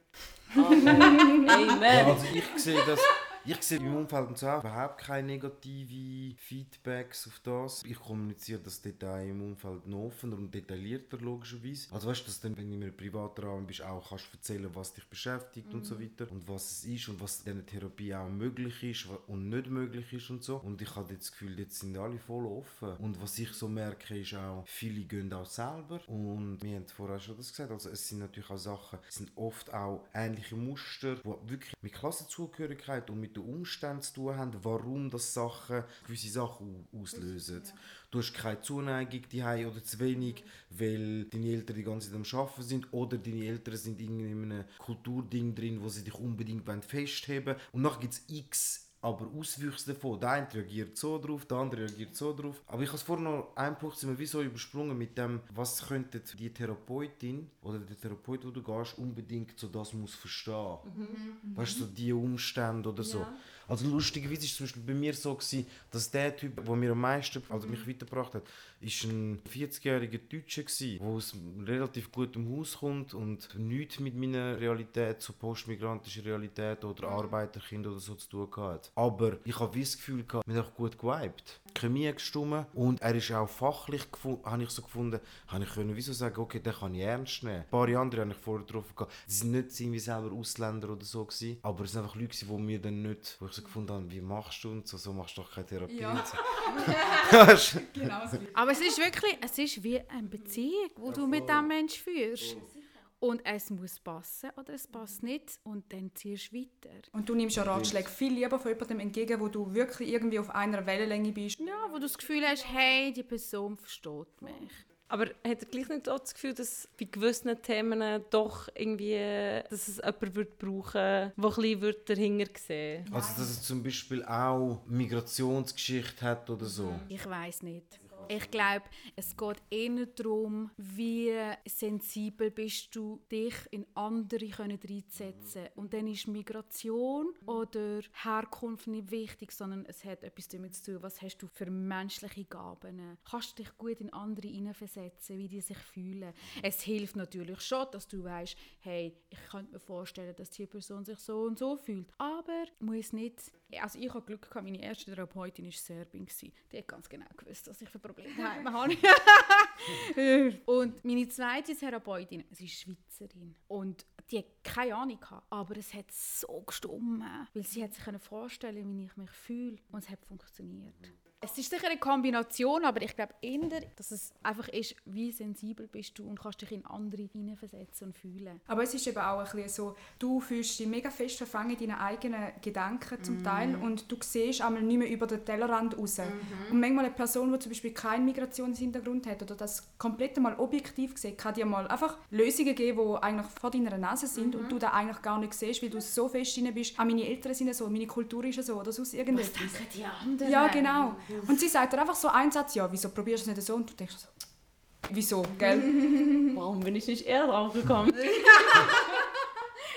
Amen. Amen. Ja, also ich sehe das ich sehe im Umfeld und so auch überhaupt keine negativen Feedbacks auf das. Ich kommuniziere das Detail im Umfeld noch offener und detaillierter logischerweise. Also weißt du, dass dann, wenn du in einem privaten Rahmen bist, auch kannst erzählen, was dich beschäftigt mhm. und so mhm. weiter und was es ist und was in dieser Therapie auch möglich ist und nicht möglich ist und so. Und ich habe das Gefühl, jetzt sind alle voll offen. Und was ich so merke, ist auch, viele gehen auch selber und wir haben vorher schon das gesagt, also es sind natürlich auch Sachen, es sind oft auch ähnliche Muster, die wirklich mit Klassenzugehörigkeit und mit den Umständen zu tun haben, warum das Sachen, gewisse Sachen auslösen. Du hast keine Zuneigung die oder zu wenig, weil deine Eltern die ganze Zeit am Arbeiten sind oder deine Eltern sind in einem Kulturding drin, wo sie dich unbedingt festheben wollen. Und dann gibt es x aber Auswüchse davon. Der eine reagiert so drauf, der andere reagiert so drauf. Aber ich habe vorhin noch einen Punkt sind wir wie so übersprungen mit dem, was könnte die Therapeutin oder der Therapeut, wo du gehst, unbedingt so das muss verstehen. Mhm. Weißt du, so die Umstände oder so. Also lustigerweise war es zum Beispiel bei mir so, gewesen, dass der Typ, der mir am meisten, also mich weitergebracht hat, ist ein 40-jähriger Deutscher gewesen, der aus relativ gutem Haus kommt und nichts mit meiner Realität, so postmigrantischer Realität oder mhm. Arbeiterkind oder so zu tun hat. Aber ich habe das Gefühl gehabt, wir haben gut geweibt. Chemie gestimmt und er ist auch fachlich, habe ich so gefunden, habe ich können wieso sagen, okay, den kann ich ernst nehmen. Ein paar andere habe ich vorher getroffen, die sind nicht irgendwie selber Ausländer oder so gewesen, aber es sind einfach Leute, die mir dann nicht, wo ich so gefunden habe, wie machst du und so, so machst du doch keine Therapie. Ja. Genau so. Aber es ist wirklich, es ist wie eine Beziehung, die ja, du mit diesem Menschen führst. Und es muss passen oder es passt nicht und dann ziehst du weiter. Und du nimmst ja Ratschläge viel lieber von jemandem entgegen, wo du wirklich irgendwie auf einer Wellenlänge bist. Ja, wo du das Gefühl hast, hey, die Person versteht mich. Aber hat er gleich nicht auch das Gefühl, dass bei gewissen Themen doch irgendwie, dass es jemand wird brauchen der ein bisschen dahinter sehen Also dass es zum Beispiel auch Migrationsgeschichte hat oder so? Ich weiß nicht. Ich glaube, es geht eher darum, wie sensibel bist du, dich in andere können reinzusetzen. Und dann ist Migration oder Herkunft nicht wichtig, sondern es hat etwas damit zu tun, was hast du für menschliche Gaben. Kannst du dich gut in andere hineinversetzen, wie die sich fühlen. Es hilft natürlich schon, dass du weißt, hey, ich könnte mir vorstellen, dass die Person sich so und so fühlt. Aber muss nicht also ich habe Glück gehabt, meine erste Therapeutin war Serbin. Die hat ganz genau gewusst, was ich für Probleme habe. und meine zweite Therapeutin, sie ist Schweizerin. Und die hat keine Ahnung gehabt, aber es hat so gestummen, weil sie hat sich vorstellen wie ich mich fühle und es hat funktioniert. Es ist sicher eine Kombination, aber ich glaube eher, dass es einfach ist, wie sensibel bist du und kannst dich in andere hineinversetzen und fühlen. Aber es ist eben auch ein bisschen so, du fühlst dich mega fest verfangen in deinen eigenen Gedanken zum mm. Teil und du siehst einmal nicht mehr über den Tellerrand raus. Mm -hmm. Und manchmal eine Person, die zum Beispiel keinen Migrationshintergrund hat oder das komplett mal objektiv sieht, kann dir mal einfach Lösungen geben, die eigentlich vor deiner Nase sind mm -hmm. und du da eigentlich gar nicht siehst, weil du so fest drin bist. Auch meine Eltern sind so, meine Kultur ist so oder sonst irgendetwas. Was denken die anderen? Ja, genau. Und sie sagt dann einfach so einen Satz, ja, wieso probierst du es nicht so? Und du denkst so, wieso, gell? Warum bin ich nicht eher drauf gekommen?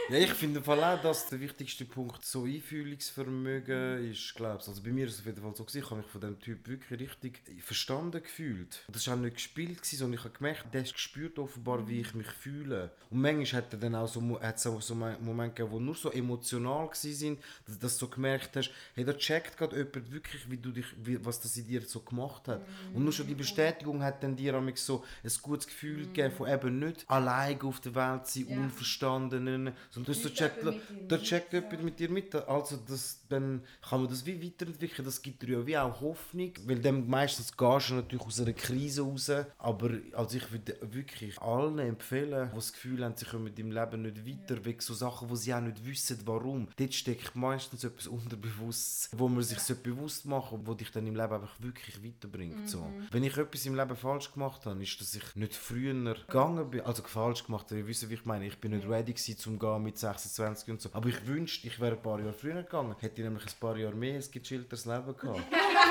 Ja, ich finde allem, dass der wichtigste Punkt so Einfühlungsvermögen ist, glaube ich. Also bei mir ist es auf jeden Fall so gewesen, ich habe mich von dem Typ wirklich richtig verstanden gefühlt. Und das war auch nicht gespielt, gewesen, sondern ich habe gemerkt, der gespürt offenbar, wie ich mich fühle. Und manchmal hat er dann auch so, hat so, so Momente gegeben, die nur so emotional waren, dass, dass du so gemerkt hast, hey, da checkt gerade jemand wirklich, wie du dich, wie, was das in dir so gemacht hat. Und nur schon die Bestätigung hat dann dir so ein gutes Gefühl gegeben, von eben nicht allein auf der Welt sein, ja. Unverstandenen, und das so checkt, da checkt jemand mit dir mit. Also das, dann kann man das wie weiterentwickeln. Das gibt dir ja wie auch Hoffnung. Weil dann meistens gehst du natürlich aus einer Krise raus. Aber also ich würde wirklich allen empfehlen, die das Gefühl haben, sie kommen mit dem Leben nicht weiter, wegen so Sachen, wo sie auch nicht wissen, warum. Dort steckt meistens etwas unterbewusst, wo man sich so bewusst machen wo dich dann im Leben einfach wirklich weiterbringt. Mhm. So. Wenn ich etwas im Leben falsch gemacht habe, ist, dass ich nicht früher gegangen bin. Also falsch gemacht, ihr wisst, wie ich meine. Ich bin nicht ready gewesen, zum gehen mit 26 und so. Aber ich wünschte, ich wäre ein paar Jahre früher gegangen. Hätte ich nämlich ein paar Jahre mehr ein gechillteres Leben gehabt.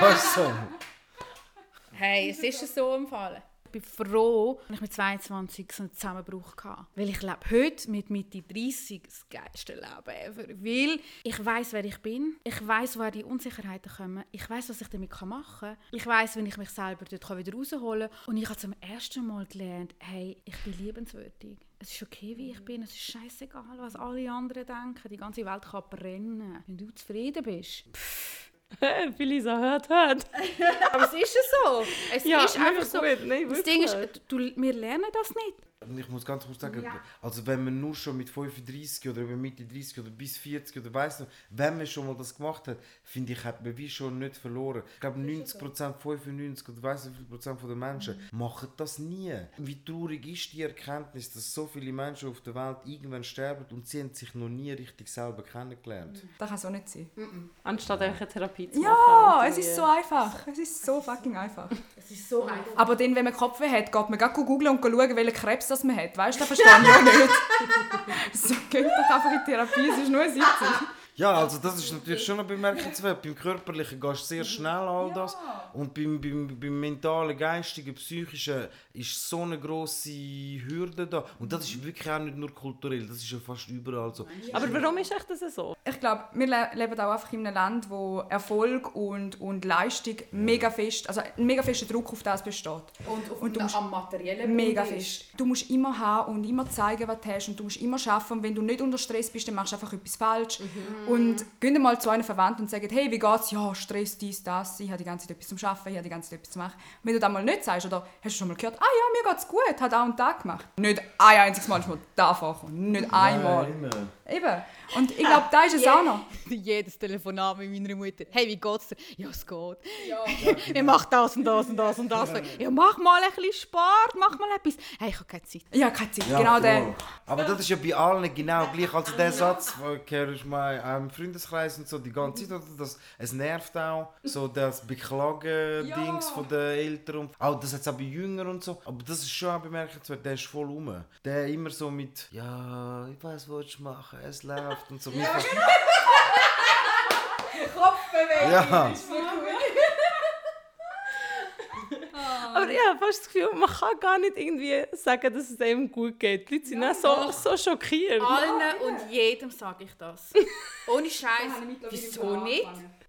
weißt du? Hey, es ist so empfallen bin froh, dass ich mit 22 so einen Zusammenbruch hatte. Weil ich lebe heute mit Mitte 30 das geilste Leben. Weil ich weiß, wer ich bin. Ich weiß, woher die Unsicherheiten kommen. Ich weiß, was ich damit machen kann. Ich weiß, wenn ich mich selber dort wieder rausholen kann. Und ich habe zum ersten Mal gelernt, hey, ich bin liebenswürdig. Es ist okay, wie ich bin. Es ist scheißegal, was alle anderen denken. Die ganze Welt kann brennen. Wenn du zufrieden bist. Pff Felisa hört, hört. Aber es ist so. Es ja, ist einfach so. Gut. Nein, das Ding ist, du, wir lernen das nicht. Ich muss ganz kurz sagen, ja. also wenn man nur schon mit 35 oder Mitte 30 oder bis 40 oder weiss nicht, wenn man schon mal das gemacht hat, finde ich, hat man wie schon nicht verloren. Ich glaube 90 Prozent, 95 oder weiss wie viel Prozent der Menschen mhm. machen das nie. Wie traurig ist die Erkenntnis, dass so viele Menschen auf der Welt irgendwann sterben und sie haben sich noch nie richtig selber kennengelernt. Mhm. Das kann so nicht sein. Mhm. Anstatt einfach eine Therapie zu machen. Ja, es ist so einfach. Es ist so fucking einfach. Es ist so einfach. Aber dann, wenn man Kopfweh hat, geht man gleich googeln und schauen, welchen Krebs das man hat. Weißt du, das verstehe ich auch nicht. so, geht doch einfach in Therapie, es ist nur eine Sitzung. Ja, also das ist natürlich schon noch bemerkenswert. Beim Körperlichen gehst du sehr schnell all das. Und beim, beim, beim mentalen, geistigen, psychischen ist so eine grosse Hürde da. Und das ist wirklich auch nicht nur kulturell, das ist ja fast überall so. Aber warum ist das so? Ich glaube, wir le leben auch einfach in einem Land, wo Erfolg und, und Leistung mega fest, also ein mega fester Druck auf das besteht. Und, auf und du musst am materiellen Mega fest. Du musst immer haben und immer zeigen, was du hast und du musst immer schaffen. Und wenn du nicht unter Stress bist, dann machst du einfach etwas falsch. Mhm. Und gehen mal zu einem Verwandten und sagen, hey, wie geht's? Ja, Stress, dies, das, ich habe die ganze Zeit etwas zum Arbeiten, ich habe die ganze Zeit etwas zu machen. wenn du das mal nicht sagst, oder hast du schon mal gehört, ah ja, mir geht's gut, hat auch einen Tag gemacht. Nicht ein einziges Mal ist mir da vorgekommen, nicht einmal. Nein, Eben. Und ich glaube, da ist es auch noch. Jedes Telefonat mit meiner Mutter. Hey, wie geht's dir? Ja, es geht. Ja. ich mache das und das und das und das. Ja. ja, mach mal ein bisschen Sport, mach mal etwas. Hey, ich habe keine Zeit. Ja, keine Zeit, ja, genau der. Aber das ist ja bei allen genau gleich. Also der Satz, den ich mal im Freundeskreis und so die ganze Zeit, das, es nervt auch. So das Beklagen-Dings von den Eltern. Auch das hat auch bei Jüngern und so. Aber das ist schon auch bemerkenswert, der ist voll rum. Der immer so mit, ja, ich weiß, was ich machen machen, es läuft und so. Ja. Kopfbewegung. Ja. oh, Aber ich habe fast das Gefühl, man kann gar nicht irgendwie sagen, dass es einem gut geht. Die Leute sind ja, so, so schockiert. Allen und jedem sage ich das. Ohne Scheiß. Wieso nicht?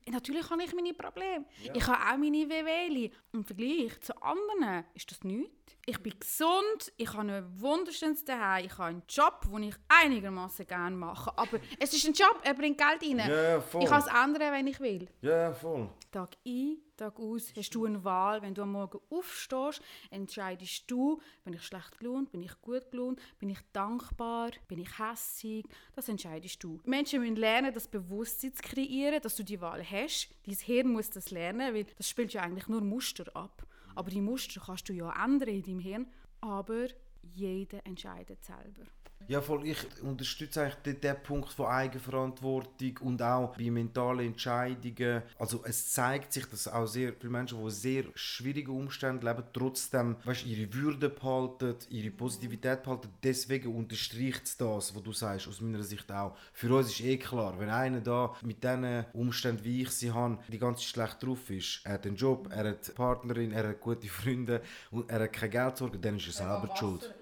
Natürlich habe ich meine Probleme. Ja. Ich habe auch meine Wehwehli. Im Vergleich zu anderen ist das nichts. Ich bin gesund, ich habe ein wunderschönes Zuhause, ich habe einen Job, den ich einigermaßen gerne mache. Aber es ist ein Job, er bringt Geld rein. Ja, voll. Ich kann es ändern, wenn ich will. Ja, voll. Tag ein, Tag aus hast du eine Wahl. Wenn du am Morgen aufstehst, entscheidest du, bin ich schlecht gelaunt, bin ich gut gelaunt, bin ich dankbar, bin ich hässig. Das entscheidest du. Menschen müssen lernen, das Bewusstsein zu kreieren, dass du die Wahl hast. Dein Hirn muss das lernen, weil das spielt ja eigentlich nur Muster ab. Aber die Muster kannst du ja ändern in deinem Hirn. Aber jeder entscheidet selber. Ja, voll. Ich unterstütze eigentlich den, den Punkt von Eigenverantwortung und auch bei mentalen Entscheidungen. Also es zeigt sich, dass auch sehr viele Menschen, die sehr schwierige Umstände leben, trotzdem weißt, ihre Würde behalten, ihre Positivität behalten. Deswegen unterstreicht es das, was du sagst, aus meiner Sicht auch. Für uns ist eh klar, wenn einer da mit diesen Umständen, wie ich sie habe, die ganze schlecht drauf ist, er hat einen Job, er hat eine Partnerin, er hat gute Freunde und er hat kein Geld sorgen, dann ist er selber die schuld.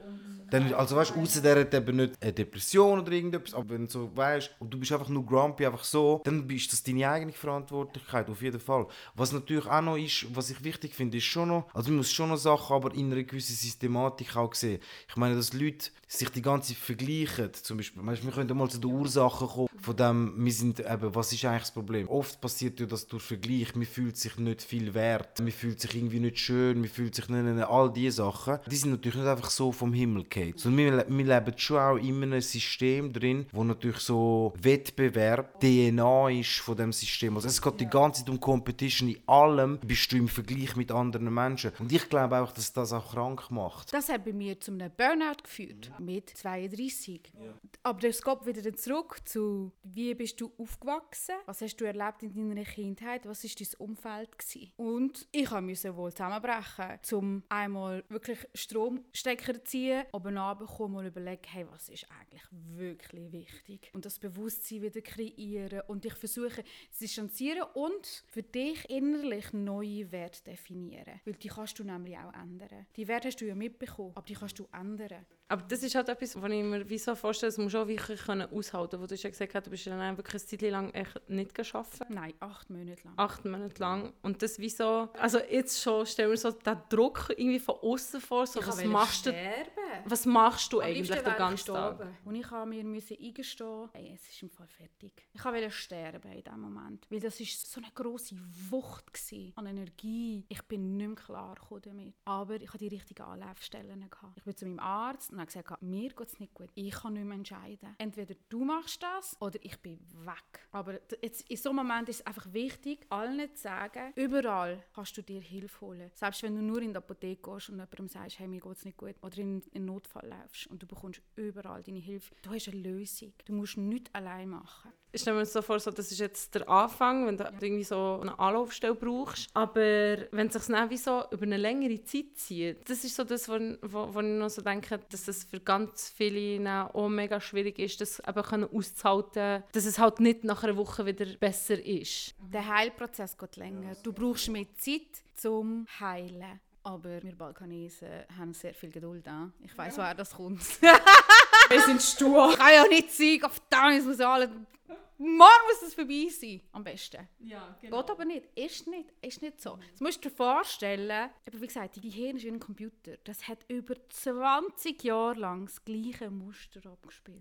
Dann, also weißt du, außer der hat eben nicht eine Depression oder irgendetwas, aber wenn du so weißt und du bist einfach nur grumpy, einfach so, dann ist das deine eigene Verantwortlichkeit, auf jeden Fall. Was natürlich auch noch ist, was ich wichtig finde, ist schon noch, also man muss schon noch Sachen aber in einer gewissen Systematik auch sehen. Ich meine, dass Leute sich die ganze Zeit vergleichen, zum Beispiel, wir können mal zu den Ursachen kommen, von dem, wir sind eben, was ist eigentlich das Problem? Oft passiert ja das durch Vergleich, man fühlt sich nicht viel wert, man fühlt sich irgendwie nicht schön, man fühlt sich nicht, all diese Sachen, die sind natürlich nicht einfach so vom Himmel gefallen, sondern wir, wir leben schon auch in einem System drin, wo natürlich so Wettbewerb DNA ist von dem System. Also es geht die ganze Zeit um Competition. In allem bist du im Vergleich mit anderen Menschen. Und ich glaube auch, dass das auch krank macht. Das hat bei mir zu einem Burnout geführt mit 32. Ja. Aber das geht wieder zurück zu, wie bist du aufgewachsen? Was hast du erlebt in deiner Kindheit? Was ist dein Umfeld gewesen? Und ich musste wohl zusammenbrechen, um einmal wirklich Stromstecker zu ziehen, aber nachbekommen und überlegen, hey, was ist eigentlich wirklich wichtig? Und das Bewusstsein wieder kreieren und dich versuchen zu distanzieren und für dich innerlich neue Werte definieren. Weil die kannst du nämlich auch ändern. Die Werte hast du ja mitbekommen, aber die kannst du ändern. Aber das ist halt etwas, was ich mir wie so vorstelle, das musst du auch wirklich können aushalten können. Wo du schon gesagt hast, du bist dann wirklich eine Zeit lang echt nicht geschafft. Nein, acht Monate lang. Acht Monate lang. Und das wie so, also jetzt schon, stell mir so den Druck irgendwie von außen vor, so, was machst du, was machst du eigentlich den ganzen Tag? Und ich habe mir müssen eingestehen, hey, es ist im Fall fertig. Ich wollte sterben in diesem Moment, weil das ist so eine grosse Wucht an Energie. Ich bin nicht mehr klar damit. Aber ich hatte die richtigen Anlaufstellen. Gehabt. Ich bin zu meinem Arzt und habe gesagt, mir geht es nicht gut. Ich kann nicht mehr entscheiden. Entweder du machst das oder ich bin weg. Aber jetzt, in so einem Moment ist es einfach wichtig, allen zu sagen, überall kannst du dir Hilfe holen. Selbst wenn du nur in die Apotheke gehst und jemandem sagst, hey, mir geht es nicht gut, oder in einen Notfall läufst und du bekommst überall deine Hilfe. Du hast eine Lösung. Du musst nichts allein machen. Ich stelle mir so vor, so, das ist jetzt der Anfang, wenn du irgendwie so eine Anlaufstelle brauchst. Aber wenn es sich dann wie so über eine längere Zeit zieht, das ist so das, wo, wo, wo ich noch so denke, dass das für ganz viele auch mega schwierig ist, das eben auszuhalten, dass es halt nicht nach einer Woche wieder besser ist. Der Heilprozess geht länger. Du brauchst mehr Zeit zum Heilen. Aber wir Balkanesen haben sehr viel Geduld. An. Ich weiß, ja. woher das kommt. wir sind stur. Ich kann ja nicht sein, verdammt, es muss alles Morgen muss es vorbei sein, am besten. Ja, genau. Geht aber nicht. Ist nicht, ist nicht so. Das musst du dir vorstellen, aber wie gesagt, dein Gehirn ist wie ein Computer. Das hat über 20 Jahre lang das gleiche Muster abgespielt.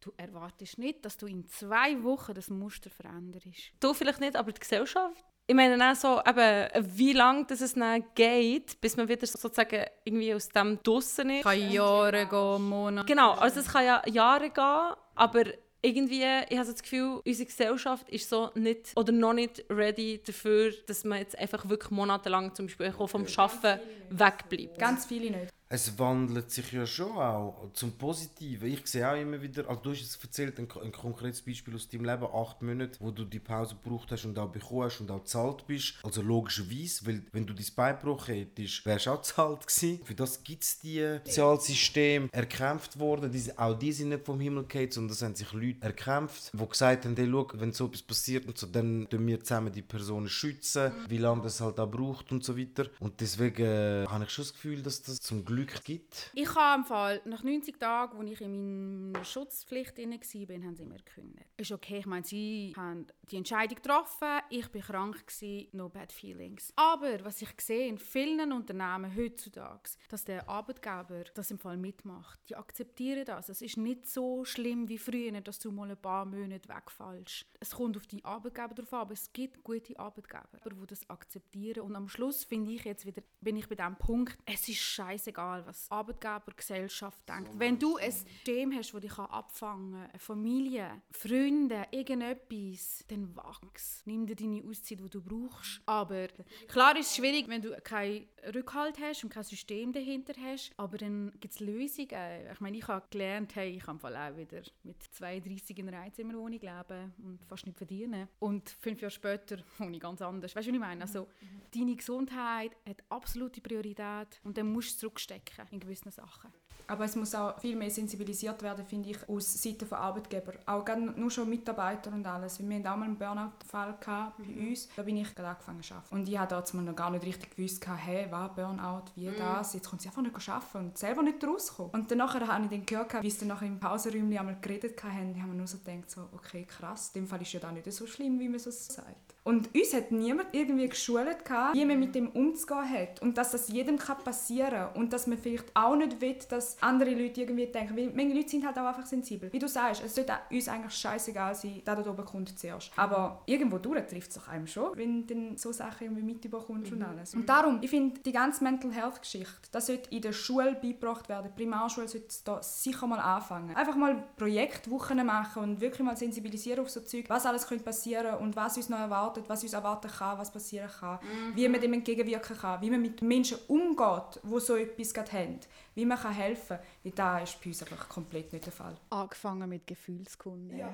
Du erwartest nicht, dass du in zwei Wochen das Muster veränderst. Du vielleicht nicht, aber die Gesellschaft ich meine auch so, eben, wie lange das es dann geht, bis man wieder sozusagen irgendwie aus dem draussen ist. Kann Jahre gehen, Monate. Genau, also es kann ja Jahre gehen, aber irgendwie, ich habe das Gefühl, unsere Gesellschaft ist so nicht oder noch nicht ready dafür, dass man jetzt einfach wirklich monatelang zum Beispiel vom Arbeiten wegbleibt. Ganz viele nicht. Es wandelt sich ja schon auch zum Positiven. Ich sehe auch immer wieder, also du hast jetzt erzählt, ein, ein konkretes Beispiel aus deinem Leben, acht Monate, wo du die Pause gebraucht hast und auch bekommen hast und auch zahlt bist. Also logischerweise, weil wenn du dein Bein gebrochen hättest, wärst du auch zahlt gewesen. Für das gibt es die Sozialsystem erkämpft worden. Diese, auch die sind nicht vom Himmel gefallen, sondern das haben sich Leute erkämpft, die gesagt haben, hey, schau, wenn so etwas passiert und so, dann tun wir zusammen die Personen schützen, wie lange das halt auch braucht und so weiter. Und deswegen äh, habe ich schon das Gefühl, dass das zum Glück gibt. Ich habe im Fall, nach 90 Tagen, als ich in meiner Schutzpflicht inne war, haben sie mir gekündigt. Ist okay, ich meine, sie haben die Entscheidung getroffen, ich war krank, gewesen, no bad feelings. Aber was ich sehe in vielen Unternehmen heutzutage, dass der Arbeitgeber das im Fall mitmacht. Die akzeptieren das. Es ist nicht so schlimm wie früher, dass du mal ein paar Monate wegfällst. Es kommt auf die Arbeitgeber drauf an, aber es gibt gute Arbeitgeber, die das akzeptieren. Und am Schluss finde ich jetzt wieder, bin ich bei dem Punkt, es ist scheißegal, was Arbeitgeber, Gesellschaft denkt. Wenn du ein System hast, das dich abfangen kann, eine Familie, Freunde, irgendetwas, dann wachs. Nimm dir deine Auszeit, die du brauchst. Aber klar ist es schwierig, wenn du keinen Rückhalt hast und kein System dahinter hast, aber dann gibt es Lösungen. Ich meine, ich habe gelernt, hey, ich kann auch wieder mit 32 in einer Einzimmerwohnung leben und fast nicht verdienen. Und fünf Jahre später wohne ich ganz anders. Weißt du, was ich meine? Also, deine Gesundheit hat absolute Priorität und dann musst du zurückstecken in gewissen Sachen. Aber es muss auch viel mehr sensibilisiert werden, finde ich, aus Seite von Arbeitgeber. Auch nur schon Mitarbeiter und alles. Wir hatten auch mal einen Burnout-Fall bei mhm. uns. Da bin ich gerade angefangen zu arbeiten. Und ich habe damals noch gar nicht richtig gewusst, hey, was Burnout, wie mhm. das. Jetzt kommt sie einfach nicht arbeiten und selber nicht rauskommen. Und dann habe ich dann gehört, wie sie dann nachher im Pausenräumchen einmal geredet haben, haben wir nur so gedacht, so, okay, krass, in dem Fall ist ja da nicht so schlimm, wie man so sagt. Und uns hat niemand irgendwie geschult, wie man mit dem umzugehen hat. Und dass das jedem passieren kann. Und dass man vielleicht auch nicht will, dass andere Leute irgendwie denken. Weil manche Leute sind halt auch einfach sensibel. Wie du sagst, es sollte uns eigentlich scheißegal sein, der da oben kommt zuerst. Aber irgendwo durch trifft es sich einem schon, wenn du dann so Sachen irgendwie mitbekommst mhm. und alles. Und darum, ich finde, die ganze Mental Health Geschichte, das sollte in der Schule beigebracht werden. Die Primarschule sollte da sicher mal anfangen. Einfach mal Projektwochen machen und wirklich mal sensibilisieren auf so Zeug, was alles könnte passieren und was uns noch erwartet erwartet, was uns erwarten kann, was passieren kann, mhm. wie man dem entgegenwirken kann, wie man mit Menschen umgeht, die so etwas gerade haben, wie man kann helfen kann. Weil das ist bei uns einfach komplett nicht der Fall. Angefangen mit Gefühlskunden. Ja.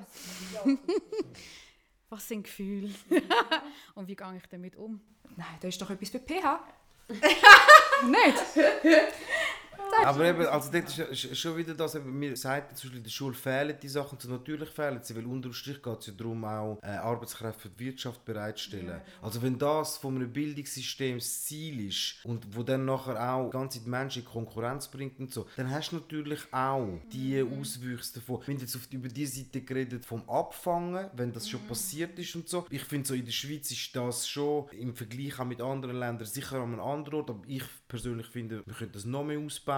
was sind Gefühle? Und wie gehe ich damit um? Nein, da ist doch etwas bei PH. nicht? Aber eben, also dort ist schon wieder das, eben, wir sagen, zum Beispiel in der Schule fehlen die Sachen, so natürlich fehlen sie, weil unterm Strich geht es ja darum, auch äh, Arbeitskräfte für die Wirtschaft bereitzustellen. Ja. Also wenn das von einem Bildungssystem das Ziel ist und wo dann nachher auch ganze Menschen in Konkurrenz bringt und so, dann hast du natürlich auch die mhm. Auswüchse davon. Wenn jetzt auf, über die Seite geredet vom Abfangen, wenn das schon mhm. passiert ist und so. Ich finde so, in der Schweiz ist das schon im Vergleich auch mit anderen Ländern sicher an einem anderen Ort, aber ich persönlich finde, wir können das noch mehr ausbauen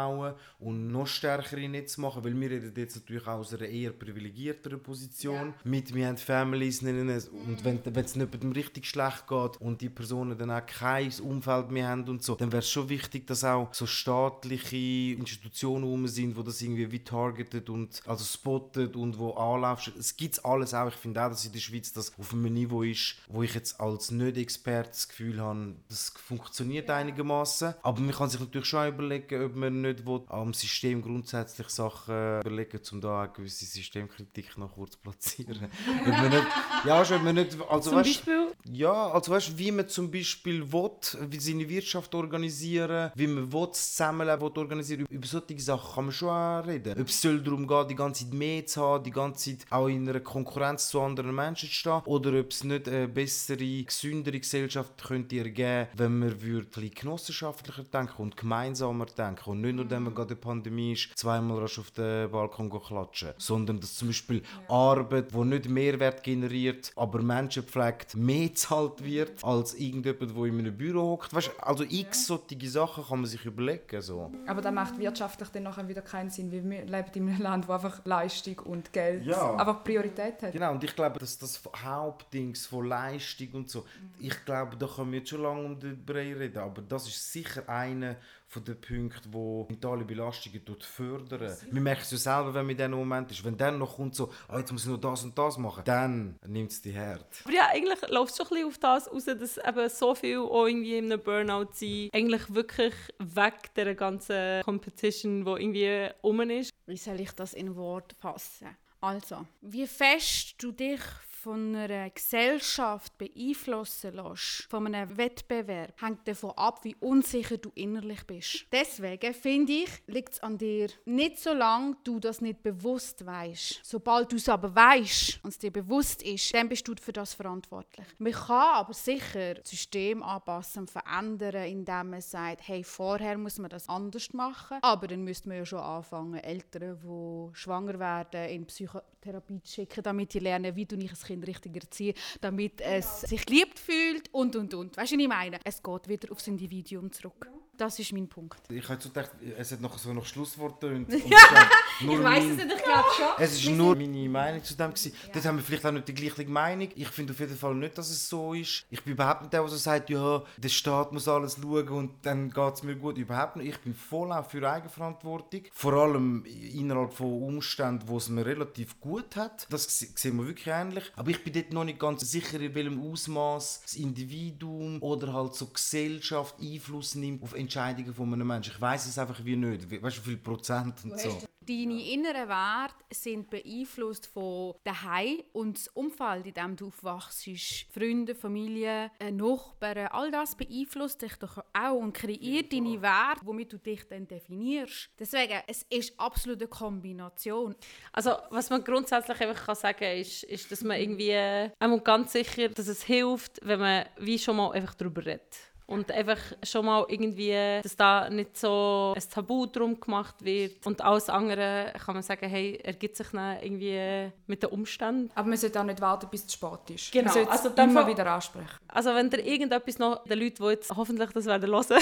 und noch stärkere Netze machen, weil wir reden jetzt natürlich aus einer eher privilegierteren Position. Ja. Mit wir haben Families nennen es, und wenn es jemandem richtig schlecht geht und die Personen dann auch kein Umfeld mehr haben und so, dann wäre es schon wichtig, dass auch so staatliche Institutionen rum sind, wo das irgendwie wie targeted und also spottet und wo anlaufst. Es gibt alles auch. Ich finde auch, dass in der Schweiz das auf einem Niveau ist, wo ich jetzt als Nicht-Experte das Gefühl habe, das funktioniert einigermaßen. Aber man kann sich natürlich schon überlegen, ob man nicht will, am System grundsätzlich Sachen überlegen, um da eine gewisse Systemkritik noch kurz zu platzieren. nicht, ja, schon, man nicht, also zum weißt, Beispiel? Ja, also weißt, wie man zum Beispiel will, wie seine Wirtschaft organisieren, wie man will, das Zusammenleben will organisieren, über solche Sachen kann man schon auch reden. Ob es soll darum geht, die ganze Zeit mehr zu haben, die ganze Zeit auch in einer Konkurrenz zu anderen Menschen zu stehen, oder ob es nicht eine bessere, gesündere Gesellschaft könnte ergeben, wenn man würde, genossenschaftlicher denken und gemeinsamer denken und nicht nur, wenn man gerade in der Pandemie ist, zweimal rasch auf den Balkon klatschen, sondern dass zum Beispiel ja. Arbeit, die nicht Mehrwert generiert, aber Menschen pflegt, mehr zahlt wird, als irgendjemand, der in einem Büro hockt. Weißt, also x ja. solche Sachen kann man sich überlegen. So. Aber das macht wirtschaftlich dann nachher wieder keinen Sinn, weil wir leben in einem Land, wo einfach Leistung und Geld ja. einfach Priorität hat. Genau, und ich glaube, dass das Hauptdings von Leistung und so, ich glaube, da können wir jetzt schon lange um den Brei reden, aber das ist sicher eine von den Punkten, die mentale Belastungen fördern. Wir merken es ja selber, wenn man in diesem Moment ist. Wenn dann noch kommt so, ah, jetzt muss ich noch das und das machen, dann nimmt es die Herd. Aber ja, eigentlich läuft es schon ein bisschen auf das raus, dass eben so viel auch irgendwie in einem Burnout sind. Eigentlich wirklich weg der ganzen Competition, die irgendwie um ist. Wie soll ich das in Wort fassen? Also, wie fest du dich von einer Gesellschaft beeinflussen lässt, von einem Wettbewerb, hängt davon ab, wie unsicher du innerlich bist. Deswegen finde ich, liegt es an dir, nicht solange du das nicht bewusst weißt. Sobald du es aber weißt und es dir bewusst ist, dann bist du für das verantwortlich. Man kann aber sicher das System anpassen, verändern, indem man sagt, hey, vorher muss man das anders machen, aber dann müsste man ja schon anfangen, Eltern, die schwanger werden, in Psychotherapie zu schicken, damit sie lernen, wie du nicht ein Kind Kind richtig erziehen, damit es sich geliebt fühlt und und und. Weißt du, was ich meine? Es geht wieder aufs Individuum zurück. Das ist mein Punkt. Ich habe so gedacht, es hat noch so noch Schlusswort tönt. ich weiß es nicht, ich glaube schon. Es ist nur meine Meinung zu dem gewesen. Ja. Dort haben wir vielleicht auch nicht die gleiche Meinung. Ich finde auf jeden Fall nicht, dass es so ist. Ich bin überhaupt nicht der, der so sagt, ja, der Staat muss alles schauen und dann geht es mir gut. Überhaupt nicht. Ich bin voll auch für Eigenverantwortung. Vor allem innerhalb von Umständen, wo es mir relativ gut hat. Das sehen wir wirklich ähnlich. Aber ich bin dort noch nicht ganz sicher, in welchem Ausmaß das Individuum oder halt so Gesellschaft Einfluss nimmt auf Entscheidungen von einem Menschen. Ich weiß es einfach wie nicht. Weißt du, wie viel Prozent und so. Deine inneren Werte sind beeinflusst von daheim und das Umfeld, in dem du aufwachst, Freunde, Familie, äh, Nachbarn, all das beeinflusst dich doch auch und kreiert deine Werte, womit du dich dann definierst. Deswegen, es ist absolut eine Kombination. Also, was man grundsätzlich einfach kann sagen kann, ist, ist, dass man irgendwie, äh, ganz sicher, dass es hilft, wenn man wie schon mal einfach darüber redet. Und einfach schon mal irgendwie, dass da nicht so ein Tabu drum gemacht wird. Und alles andere kann man sagen, hey, ergibt sich dann irgendwie mit den Umständen. Aber man sollte auch nicht warten, bis es spät ist. Genau. Man sollte also es immer wieder ansprechen. Also wenn ihr irgendetwas noch, den Leuten, die jetzt hoffentlich das werden hören,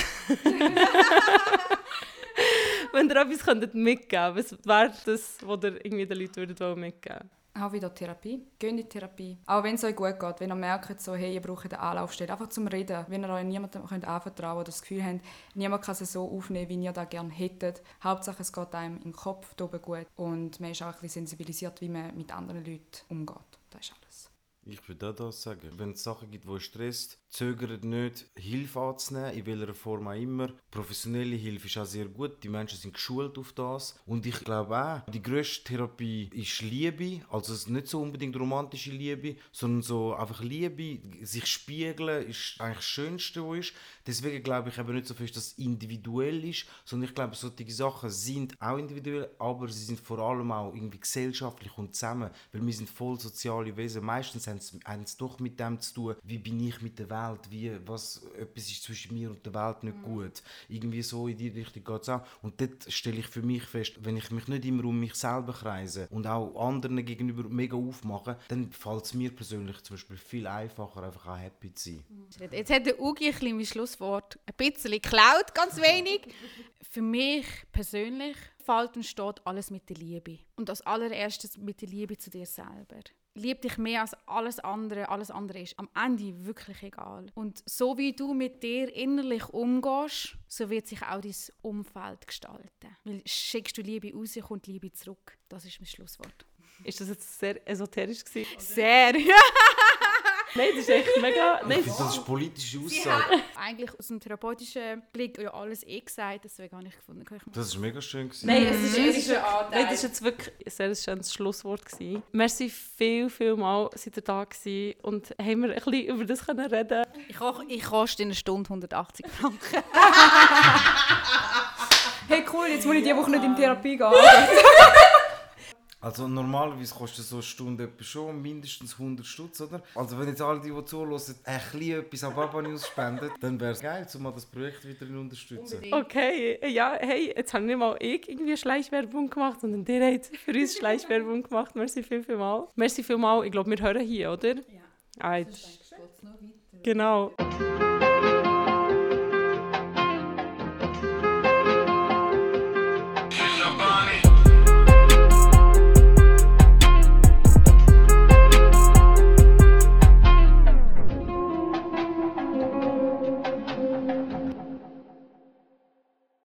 wenn ihr etwas könntet mitgeben was wäre das, was ihr irgendwie den Leuten würdet mitgeben würdet? Auch wieder Therapie. Geht in die Therapie. Auch wenn es euch gut geht, wenn ihr merkt, so, hey, ihr braucht eine Anlaufstelle, einfach zum Reden. Wenn ihr euch niemandem könnt anvertrauen oder das Gefühl habt, niemand kann es so aufnehmen, wie ihr das gerne hättet. Hauptsache, es geht einem im Kopf oben gut und man ist auch ein bisschen sensibilisiert, wie man mit anderen Leuten umgeht. Das ist alles. Ich würde auch das sagen. Wenn es Sachen gibt, die stresst, zögert nicht, Hilfe anzunehmen, in welcher Form auch immer. Professionelle Hilfe ist auch sehr gut, die Menschen sind geschult auf das. Und ich glaube auch, die grösste Therapie ist Liebe, also nicht so unbedingt romantische Liebe, sondern so einfach Liebe, sich spiegeln, ist eigentlich das Schönste, was ist. Deswegen glaube ich eben nicht so fest, dass es individuell ist, sondern ich glaube, solche Sachen sind auch individuell, aber sie sind vor allem auch irgendwie gesellschaftlich und zusammen, weil wir sind voll soziale Wesen. Meistens haben es doch mit dem zu tun, wie bin ich mit der Welt Welt, wie, was, etwas ist zwischen mir und der Welt nicht mhm. gut. Irgendwie so in die Richtung geht es auch. Und dort stelle ich für mich fest, wenn ich mich nicht immer um mich selber kreise und auch anderen gegenüber mega aufmache, dann fällt es mir persönlich zum Beispiel viel einfacher, einfach auch happy zu sein. Mhm. Jetzt hat der Ugi ein bisschen mein Schlusswort ein bisschen geklaut, ganz wenig. für mich persönlich fällt und steht alles mit der Liebe. Und als allererstes mit der Liebe zu dir selber lieb dich mehr als alles andere. Alles andere ist am Ende wirklich egal. Und so wie du mit dir innerlich umgehst, so wird sich auch dein Umfeld gestalten. Weil schickst du Liebe raus, kommt Liebe zurück. Das ist mein Schlusswort. Ist das jetzt sehr esoterisch gewesen? Sehr. Nein, das ist echt mega... Nein, ich finde, das ist politische Aussage. Eigentlich aus dem therapeutischen Blick ja alles eh gesagt, deswegen habe ich gefunden, kann ich Das ist mega schön gewesen. Nein, es ist, es ist, nein, das ist jetzt wirklich ein sehr schönes Schlusswort gewesen. Merci viel, viel mal, seid ihr da gewesen und haben wir ein bisschen über das können reden Ich, ich koste in einer Stunde 180 Franken. hey cool, jetzt muss ich diese Woche nicht in Therapie gehen. Also normalerweise kostet so eine Stunde schon mindestens 100 Stutz, oder? Also wenn jetzt alle, die, die zuhören, ein bisschen etwas an Baba News spenden, dann wäre es geil, um das Projekt wieder zu unterstützen. Okay, ja, hey, jetzt haben nicht mal ich irgendwie Schleichwerbung gemacht, sondern der hat für uns Schleichwerbung gemacht. Merci viel, viel mal. Merci viel mal. Ich glaube, wir hören hier, oder? Ja. Ah, jetzt. Genau.